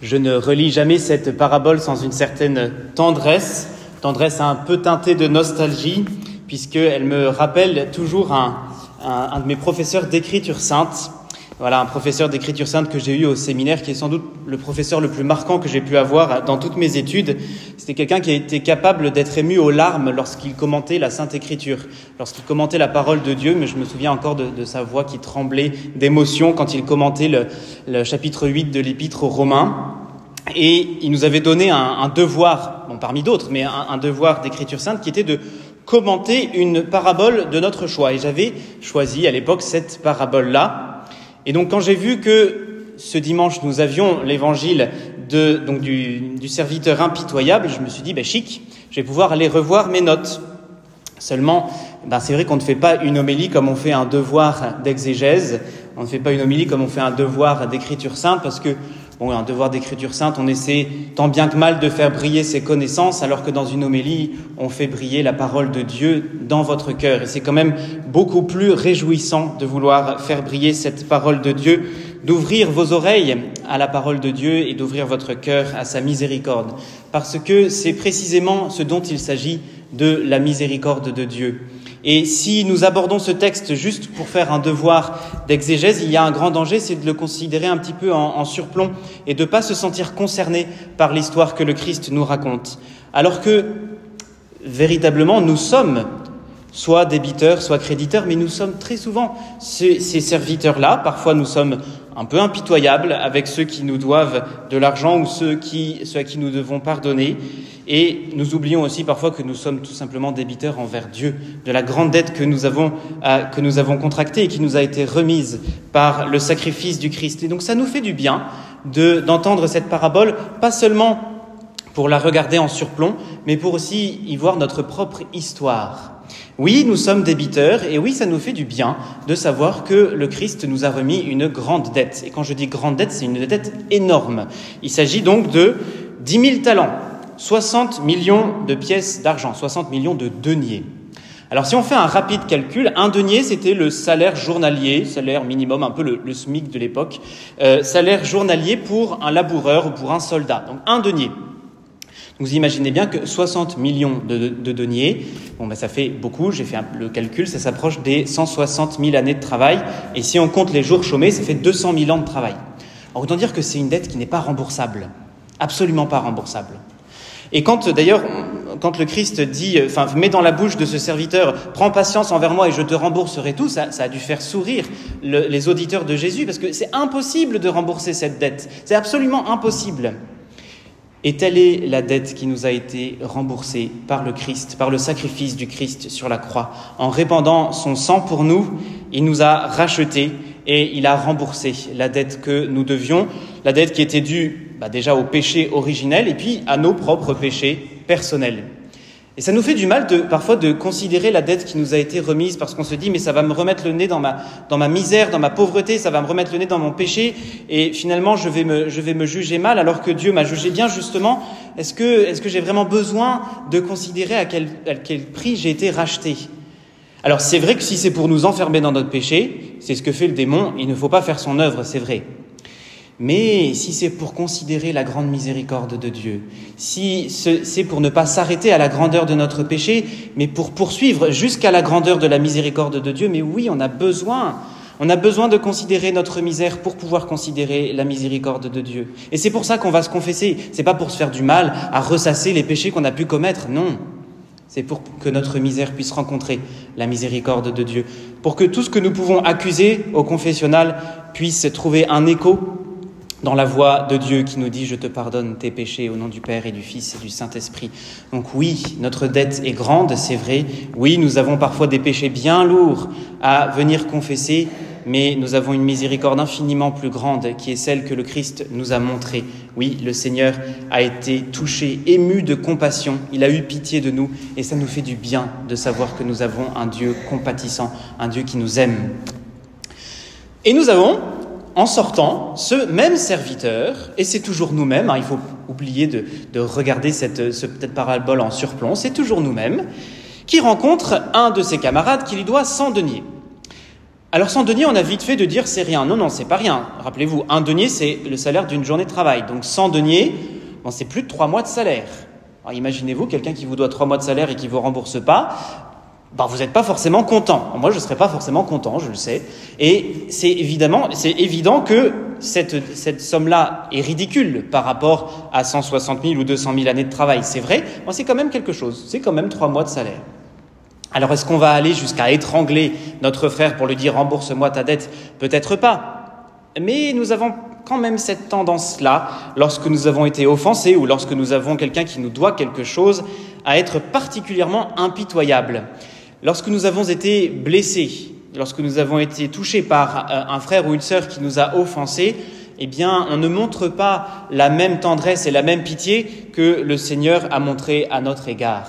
Je ne relis jamais cette parabole sans une certaine tendresse, tendresse un peu teintée de nostalgie, puisqu'elle me rappelle toujours un, un, de mes professeurs d'écriture sainte. Voilà, un professeur d'écriture sainte que j'ai eu au séminaire, qui est sans doute le professeur le plus marquant que j'ai pu avoir dans toutes mes études. C'était quelqu'un qui a été capable d'être ému aux larmes lorsqu'il commentait la Sainte Écriture, lorsqu'il commentait la parole de Dieu, mais je me souviens encore de, sa voix qui tremblait d'émotion quand il commentait le, chapitre 8 de l'Épître aux Romains. Et il nous avait donné un, devoir, bon, parmi d'autres, mais un devoir d'écriture sainte qui était de commenter une parabole de notre choix. Et j'avais choisi à l'époque cette parabole-là. Et donc quand j'ai vu que ce dimanche nous avions l'évangile de, donc du, serviteur impitoyable, je me suis dit, ben chic, je vais pouvoir aller revoir mes notes. Seulement, ben c'est vrai qu'on ne fait pas une homélie comme on fait un devoir d'exégèse, on ne fait pas une homélie comme on fait un devoir d'écriture sainte, parce que Bon, un devoir d'écriture sainte, on essaie tant bien que mal de faire briller ses connaissances, alors que dans une homélie, on fait briller la parole de Dieu dans votre cœur. Et c'est quand même beaucoup plus réjouissant de vouloir faire briller cette parole de Dieu, d'ouvrir vos oreilles à la parole de Dieu et d'ouvrir votre cœur à sa miséricorde. Parce que c'est précisément ce dont il s'agit de la miséricorde de Dieu. Et si nous abordons ce texte juste pour faire un devoir d'exégèse, il y a un grand danger, c'est de le considérer un petit peu en, surplomb et de ne pas se sentir concerné par l'histoire que le Christ nous raconte. Alors que, véritablement, nous sommes soit débiteurs, soit créditeurs, mais nous sommes très souvent ces, ces serviteurs-là. Parfois, nous sommes un peu impitoyables avec ceux qui nous doivent de l'argent ou ceux, qui, ceux à qui nous devons pardonner. Et nous oublions aussi parfois que nous sommes tout simplement débiteurs envers Dieu de la grande dette que nous avons, euh, que nous avons contractée et qui nous a été remise par le sacrifice du Christ. Et donc ça nous fait du bien d'entendre cette parabole, pas seulement pour la regarder en surplomb, mais pour aussi y voir notre propre histoire. Oui, nous sommes débiteurs, et oui, ça nous fait du bien de savoir que le Christ nous a remis une grande dette. Et quand je dis grande dette, c'est une dette énorme. Il s'agit donc de 10 000 talents, 60 millions de pièces d'argent, 60 millions de deniers. Alors si on fait un rapide calcul, un denier, c'était le salaire journalier, salaire minimum, un peu le, SMIC de l'époque, euh, salaire journalier pour un laboureur ou pour un soldat. Donc un denier. Vous imaginez bien que 60 millions de, de, de deniers, bon, ben, ça fait beaucoup, j'ai fait le calcul, ça s'approche des 160 000 années de travail, et si on compte les jours chômés, ça fait 200 000 ans de travail. Alors, autant dire que c'est une dette qui n'est pas remboursable, absolument pas remboursable. Et quand, d'ailleurs, quand le Christ dit, enfin, met dans la bouche de ce serviteur, prends patience envers moi et je te rembourserai tout, ça, ça a dû faire sourire le, les auditeurs de Jésus, parce que c'est impossible de rembourser cette dette. C'est absolument impossible. Et telle est la dette qui nous a été remboursée par le Christ, par le sacrifice du Christ sur la croix. En répandant son sang pour nous, il nous a rachetés et il a remboursé la dette que nous devions, la dette qui était due bah, déjà au péché originel et puis à nos propres péchés personnels. Et ça nous fait du mal de, parfois de considérer la dette qui nous a été remise parce qu'on se dit mais ça va me remettre le nez dans ma, dans ma misère, dans ma pauvreté, ça va me remettre le nez dans mon péché et finalement je vais me, je vais me juger mal alors que Dieu m'a jugé bien justement. Est-ce que, est-ce que j'ai vraiment besoin de considérer à quel, à quel prix j'ai été racheté? Alors c'est vrai que si c'est pour nous enfermer dans notre péché, c'est ce que fait le démon, il ne faut pas faire son œuvre, c'est vrai. Mais si c'est pour considérer la grande miséricorde de Dieu, si c'est pour ne pas s'arrêter à la grandeur de notre péché, mais pour poursuivre jusqu'à la grandeur de la miséricorde de Dieu, mais oui, on a besoin, on a besoin de considérer notre misère pour pouvoir considérer la miséricorde de Dieu. Et c'est pour ça qu'on va se confesser. C'est pas pour se faire du mal, à ressasser les péchés qu'on a pu commettre. Non. C'est pour que notre misère puisse rencontrer la miséricorde de Dieu. Pour que tout ce que nous pouvons accuser au confessionnal puisse trouver un écho dans la voix de Dieu qui nous dit Je te pardonne tes péchés au nom du Père et du Fils et du Saint-Esprit. Donc oui, notre dette est grande, c'est vrai. Oui, nous avons parfois des péchés bien lourds à venir confesser, mais nous avons une miséricorde infiniment plus grande qui est celle que le Christ nous a montrée. Oui, le Seigneur a été touché, ému de compassion, il a eu pitié de nous, et ça nous fait du bien de savoir que nous avons un Dieu compatissant, un Dieu qui nous aime. Et nous avons en sortant, ce même serviteur, et c'est toujours nous-mêmes, hein, il faut oublier de, de regarder cette, ce peut-être parabole en surplomb, c'est toujours nous-mêmes, qui rencontre un de ses camarades qui lui doit 100 deniers. Alors 100 deniers, on a vite fait de dire c'est rien. Non, non, c'est pas rien. Rappelez-vous, un denier, c'est le salaire d'une journée de travail. Donc 100 deniers, c'est plus de 3 mois de salaire. Imaginez-vous quelqu'un qui vous doit 3 mois de salaire et qui vous rembourse pas, ben, vous n'êtes pas forcément content. Moi, je ne serais pas forcément content, je le sais. Et c'est évidemment, c'est évident que cette, cette somme-là est ridicule par rapport à 160 000 ou 200 000 années de travail. C'est vrai, moi, c'est quand même quelque chose. C'est quand même 3 mois de salaire. Alors est-ce qu'on va aller jusqu'à étrangler notre frère pour lui dire rembourse-moi ta dette? Peut-être pas. Mais nous avons quand même cette tendance-là, lorsque nous avons été offensés ou lorsque nous avons quelqu'un qui nous doit quelque chose, à être particulièrement impitoyable. Lorsque nous avons été blessés, lorsque nous avons été touchés par euh, un frère ou une sœur qui nous a offensés, eh bien, on ne montre pas la même tendresse et la même pitié que le Seigneur a montré à notre égard.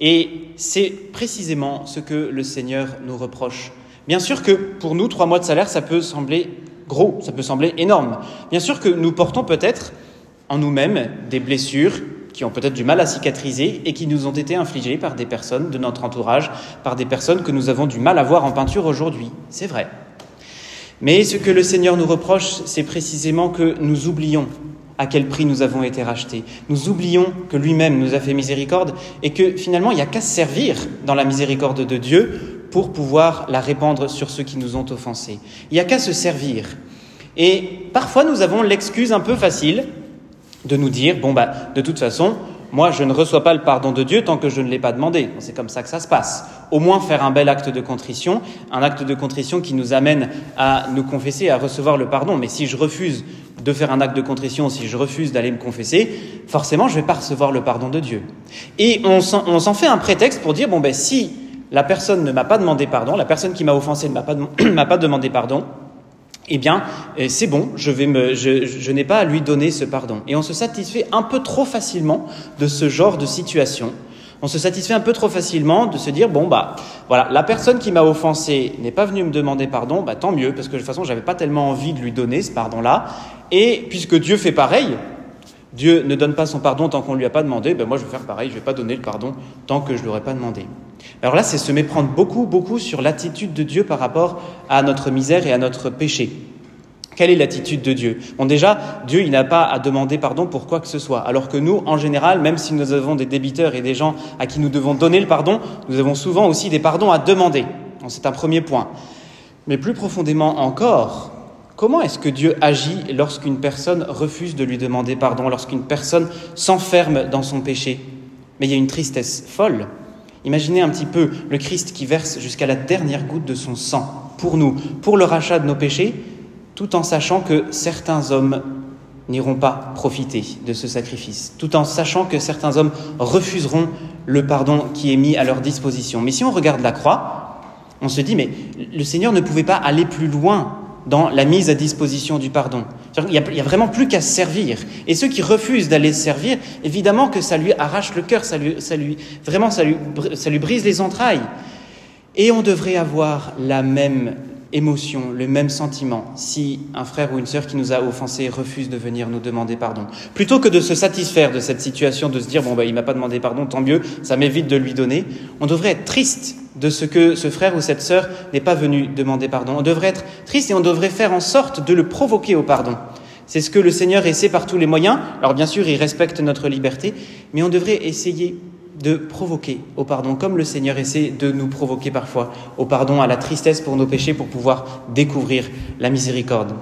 Et c'est précisément ce que le Seigneur nous reproche. Bien sûr que pour nous, trois mois de salaire, ça peut sembler gros, ça peut sembler énorme. Bien sûr que nous portons peut-être en nous-mêmes des blessures qui ont peut-être du mal à cicatriser et qui nous ont été infligées par des personnes de notre entourage, par des personnes que nous avons du mal à voir en peinture aujourd'hui. C'est vrai. Mais ce que le Seigneur nous reproche, c'est précisément que nous oublions à quel prix nous avons été rachetés. Nous oublions que lui-même nous a fait miséricorde et que finalement il n'y a qu'à se servir dans la miséricorde de Dieu pour pouvoir la répandre sur ceux qui nous ont offensés. Il n'y a qu'à se servir. Et parfois nous avons l'excuse un peu facile de nous dire, bon bah de toute façon, moi, je ne reçois pas le pardon de Dieu tant que je ne l'ai pas demandé. C'est comme ça que ça se passe. Au moins faire un bel acte de contrition, un acte de contrition qui nous amène à nous confesser, à recevoir le pardon. Mais si je refuse de faire un acte de contrition, si je refuse d'aller me confesser, forcément, je ne vais pas recevoir le pardon de Dieu. Et on s'en fait un prétexte pour dire, bon ben si la personne ne m'a pas demandé pardon, la personne qui m'a offensé ne m'a pas, pas demandé pardon, eh bien, euh, c'est bon, je, vais me, je, n'ai pas à lui donner ce pardon. Et on se satisfait un peu trop facilement de ce genre de situation. On se satisfait un peu trop facilement de se dire bon bah voilà la personne qui m'a offensé n'est pas venue me demander pardon bah tant mieux parce que de toute façon j'avais pas tellement envie de lui donner ce pardon là et puisque Dieu fait pareil Dieu ne donne pas son pardon tant qu'on ne lui a pas demandé ben moi je vais faire pareil je vais pas donner le pardon tant que je l'aurais pas demandé alors là, c'est se méprendre beaucoup, beaucoup sur l'attitude de Dieu par rapport à notre misère et à notre péché. Quelle est l'attitude de Dieu? Bon, déjà, Dieu, il n'a pas à demander pardon pour quoi que ce soit. Alors que nous, en général, même si nous avons des débiteurs et des gens à qui nous devons donner le pardon, nous avons souvent aussi des pardons à demander. C'est un premier point. Mais plus profondément encore, comment est-ce que Dieu agit lorsqu'une personne refuse de lui demander pardon, lorsqu'une personne s'enferme dans son péché? Mais il y a une tristesse folle. Imaginez un petit peu le Christ qui verse jusqu'à la dernière goutte de son sang pour nous, pour le rachat de nos péchés, tout en sachant que certains hommes n'iront pas profiter de ce sacrifice, tout en sachant que certains hommes refuseront le pardon qui est mis à leur disposition. Mais si on regarde la croix, on se dit, mais le Seigneur ne pouvait pas aller plus loin dans la mise à disposition du pardon. Il n'y a, vraiment plus qu'à se servir. Et ceux qui refusent d'aller se servir, évidemment que ça lui arrache le cœur, ça lui, vraiment ça lui, ça lui brise les entrailles. Et on devrait avoir la même émotion, le même sentiment si un frère ou une sœur qui nous a offensés refuse de venir nous demander pardon. Plutôt que de se satisfaire de cette situation, de se dire bon bah il m'a pas demandé pardon, tant mieux, ça m'évite de lui donner, on devrait être triste de ce que ce frère ou cette sœur n'est pas venu demander pardon. On devrait être triste et on devrait faire en sorte de le provoquer au pardon. C'est ce que le Seigneur essaie par tous les moyens. Alors bien sûr, il respecte notre liberté, mais on devrait essayer de provoquer au pardon, comme le Seigneur essaie de nous provoquer parfois au pardon, à la tristesse pour nos péchés, pour pouvoir découvrir la miséricorde.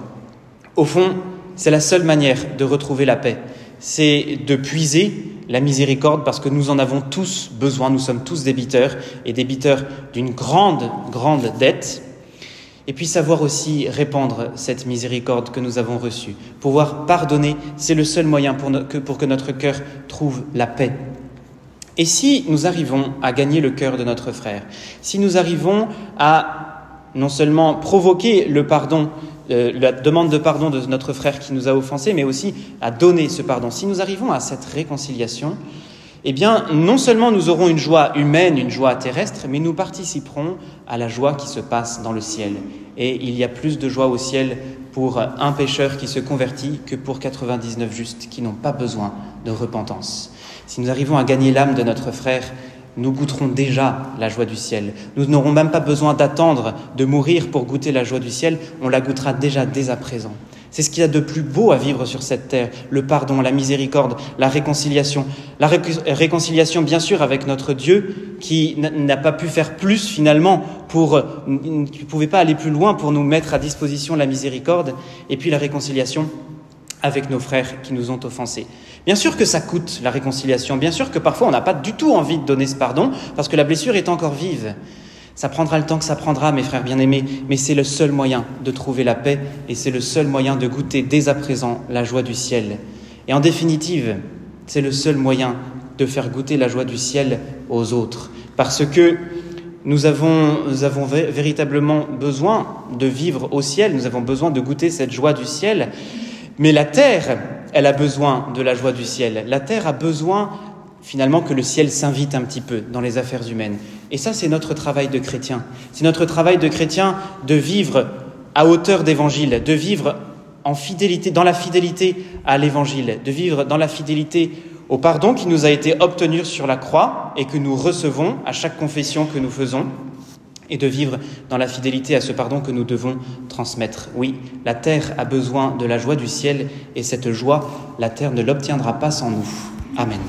Au fond, c'est la seule manière de retrouver la paix, c'est de puiser la miséricorde parce que nous en avons tous besoin, nous sommes tous débiteurs et débiteurs d'une grande, grande dette. Et puis savoir aussi répandre cette miséricorde que nous avons reçue. Pouvoir pardonner, c'est le seul moyen pour, pour que notre cœur trouve la paix et si nous arrivons à gagner le cœur de notre frère, si nous arrivons à non seulement provoquer le pardon, euh, la demande de pardon de notre frère qui nous a offensés, mais aussi à donner ce pardon, si nous arrivons à cette réconciliation, eh bien, non seulement nous aurons une joie humaine, une joie terrestre, mais nous participerons à la joie qui se passe dans le ciel. Et il y a plus de joie au ciel pour un pécheur qui se convertit que pour 99 justes qui n'ont pas besoin de repentance. Si nous arrivons à gagner l'âme de notre frère, nous goûterons déjà la joie du ciel. Nous n'aurons même pas besoin d'attendre de mourir pour goûter la joie du ciel, on la goûtera déjà dès à présent. C'est ce qu'il y a de plus beau à vivre sur cette terre, le pardon, la miséricorde, la réconciliation. La réconciliation, bien sûr, avec notre Dieu, qui n'a pas pu faire plus finalement qui ne pouvait pas aller plus loin pour nous mettre à disposition la miséricorde, et puis la réconciliation avec nos frères qui nous ont offensés. Bien sûr que ça coûte la réconciliation, bien sûr que parfois on n'a pas du tout envie de donner ce pardon parce que la blessure est encore vive. Ça prendra le temps que ça prendra, mes frères bien-aimés, mais c'est le seul moyen de trouver la paix et c'est le seul moyen de goûter dès à présent la joie du ciel. Et en définitive, c'est le seul moyen de faire goûter la joie du ciel aux autres. Parce que nous avons, nous avons véritablement besoin de vivre au ciel, nous avons besoin de goûter cette joie du ciel, mais la terre, elle a besoin de la joie du ciel. La terre a besoin finalement que le ciel s'invite un petit peu dans les affaires humaines. Et ça, c'est notre travail de chrétien. C'est notre travail de chrétien de vivre à hauteur d'évangile, de vivre en fidélité, dans la fidélité à l'évangile, de vivre dans la fidélité au pardon qui nous a été obtenu sur la croix et que nous recevons à chaque confession que nous faisons, et de vivre dans la fidélité à ce pardon que nous devons transmettre. Oui, la terre a besoin de la joie du ciel, et cette joie, la terre ne l'obtiendra pas sans nous. Amen.